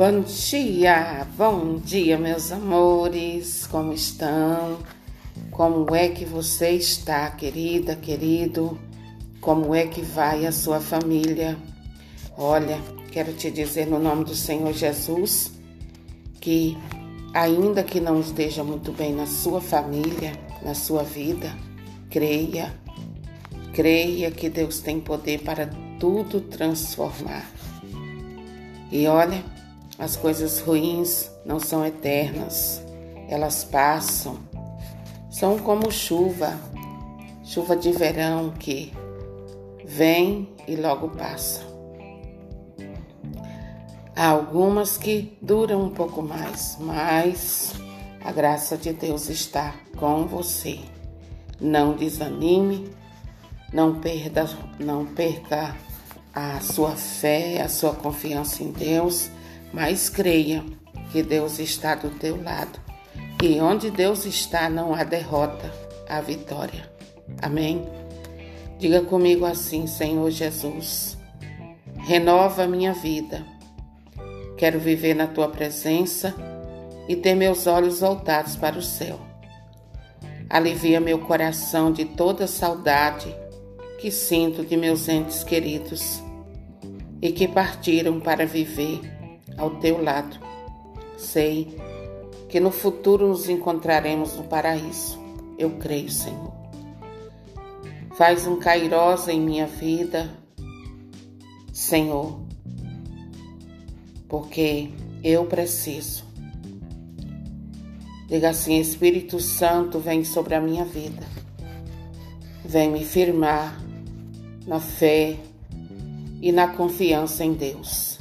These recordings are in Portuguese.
Bom dia, bom dia, meus amores, como estão? Como é que você está, querida, querido? Como é que vai a sua família? Olha, quero te dizer no nome do Senhor Jesus que, ainda que não esteja muito bem na sua família, na sua vida, creia, creia que Deus tem poder para tudo transformar. E olha, as coisas ruins não são eternas, elas passam. São como chuva, chuva de verão que vem e logo passa. Há algumas que duram um pouco mais, mas a graça de Deus está com você. Não desanime, não perda, não perca a sua fé, a sua confiança em Deus mas creia que Deus está do teu lado. E onde Deus está, não há derrota, há vitória. Amém? Diga comigo assim, Senhor Jesus. Renova minha vida. Quero viver na tua presença e ter meus olhos voltados para o céu. Alivia meu coração de toda saudade que sinto de meus entes queridos e que partiram para viver ao teu lado. Sei que no futuro nos encontraremos no paraíso. Eu creio, Senhor. Faz um Kairos em minha vida, Senhor, porque eu preciso. Diga assim: Espírito Santo, vem sobre a minha vida, vem me firmar na fé e na confiança em Deus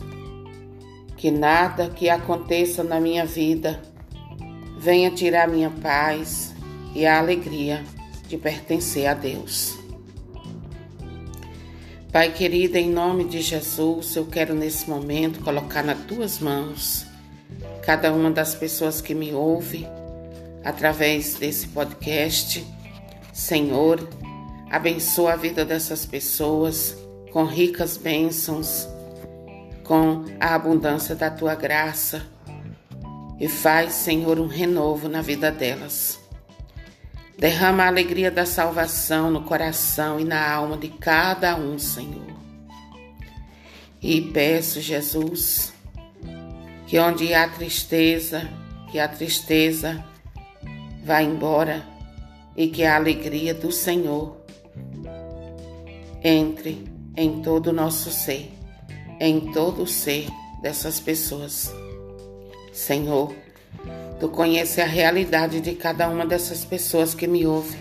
que nada que aconteça na minha vida venha tirar minha paz e a alegria de pertencer a Deus. Pai querido, em nome de Jesus, eu quero nesse momento colocar nas tuas mãos cada uma das pessoas que me ouve através desse podcast. Senhor, abençoa a vida dessas pessoas com ricas bênçãos com a abundância da tua graça e faz, Senhor, um renovo na vida delas. Derrama a alegria da salvação no coração e na alma de cada um, Senhor. E peço, Jesus, que onde há tristeza, que a tristeza vá embora e que a alegria do Senhor entre em todo o nosso ser em todo o ser dessas pessoas. Senhor, tu conheces a realidade de cada uma dessas pessoas que me ouvem.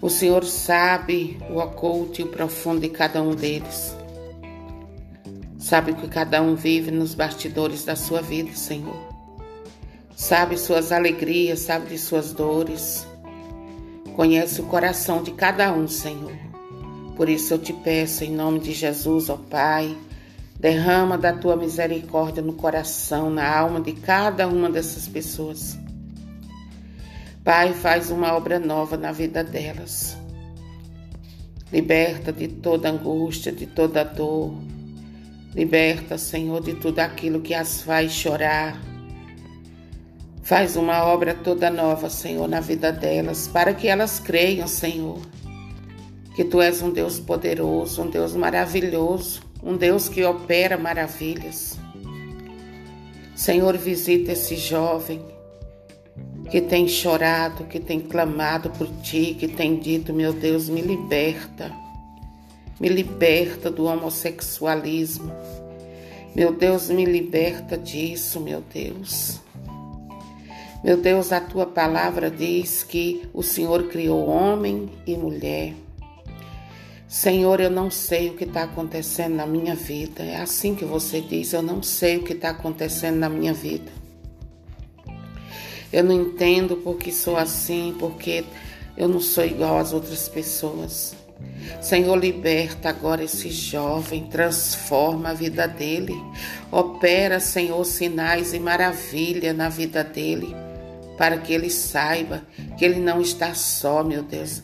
O Senhor sabe o oculto e o profundo de cada um deles. Sabe que cada um vive nos bastidores da sua vida, Senhor. Sabe suas alegrias, sabe de suas dores. Conhece o coração de cada um, Senhor. Por isso eu te peço, em nome de Jesus, ó Pai, derrama da tua misericórdia no coração, na alma de cada uma dessas pessoas. Pai, faz uma obra nova na vida delas. Liberta de toda angústia, de toda dor. Liberta, Senhor, de tudo aquilo que as faz chorar. Faz uma obra toda nova, Senhor, na vida delas, para que elas creiam, Senhor, que tu és um Deus poderoso, um Deus maravilhoso, um Deus que opera maravilhas. Senhor, visita esse jovem que tem chorado, que tem clamado por ti, que tem dito: Meu Deus, me liberta, me liberta do homossexualismo. Meu Deus, me liberta disso, meu Deus. Meu Deus, a tua palavra diz que o Senhor criou homem e mulher. Senhor, eu não sei o que está acontecendo na minha vida. É assim que você diz: eu não sei o que está acontecendo na minha vida. Eu não entendo porque sou assim, porque eu não sou igual às outras pessoas. Senhor, liberta agora esse jovem, transforma a vida dele. Opera, Senhor, sinais e maravilha na vida dele, para que ele saiba que ele não está só, meu Deus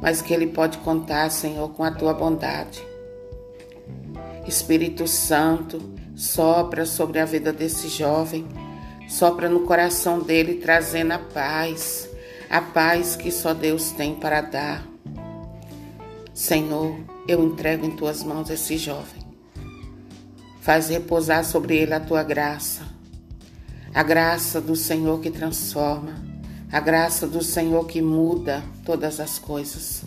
mas que ele pode contar, Senhor, com a tua bondade. Espírito Santo, Sopra sobre a vida desse jovem, sopra no coração dele, trazendo a paz, a paz que só Deus tem para dar. Senhor, eu entrego em tuas mãos esse jovem. Faz repousar sobre ele a tua graça, a graça do Senhor que transforma, a graça do Senhor que muda todas as coisas.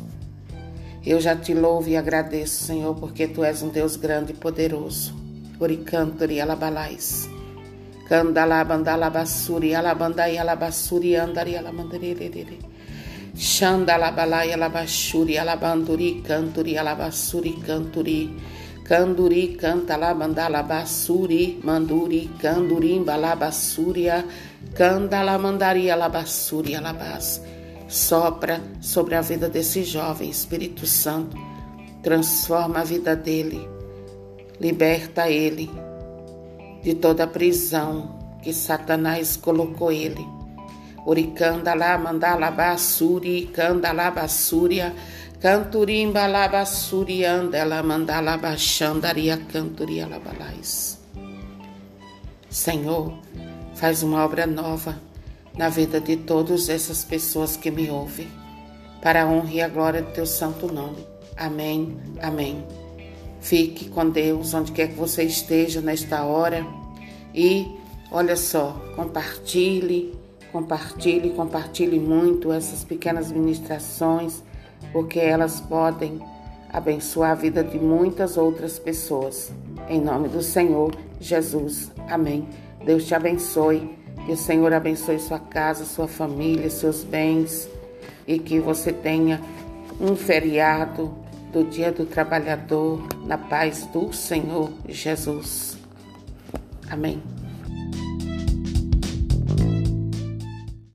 Eu já te louvo e agradeço, Senhor, porque tu és um Deus grande e poderoso. Oricantori alabalais. Candalabandalabassuri alabandai alabassuri andari alamandarere. Xandalabalai alabashuri alabanduri canturi alabassuri canturi. Canduri canta labandalabassuri manduri candurim balabassúria. Candalamandaria alabassuri alabas sopra sobre a vida desse jovem, Espírito Santo, transforma a vida dele, liberta ele de toda a prisão que Satanás colocou ele. Uricanda lá, mandala basuri, canda lá basúria, canturimba lá basurianda, ela mandala baixandaria, canturia lá balais. Senhor, faz uma obra nova na vida de todas essas pessoas que me ouvem, para a honra e a glória do teu santo nome. Amém, amém. Fique com Deus onde quer que você esteja nesta hora e olha só, compartilhe, compartilhe, compartilhe muito essas pequenas ministrações, porque elas podem abençoar a vida de muitas outras pessoas. Em nome do Senhor Jesus. Amém. Deus te abençoe que o Senhor abençoe sua casa, sua família, seus bens e que você tenha um feriado do Dia do Trabalhador na paz do Senhor Jesus. Amém.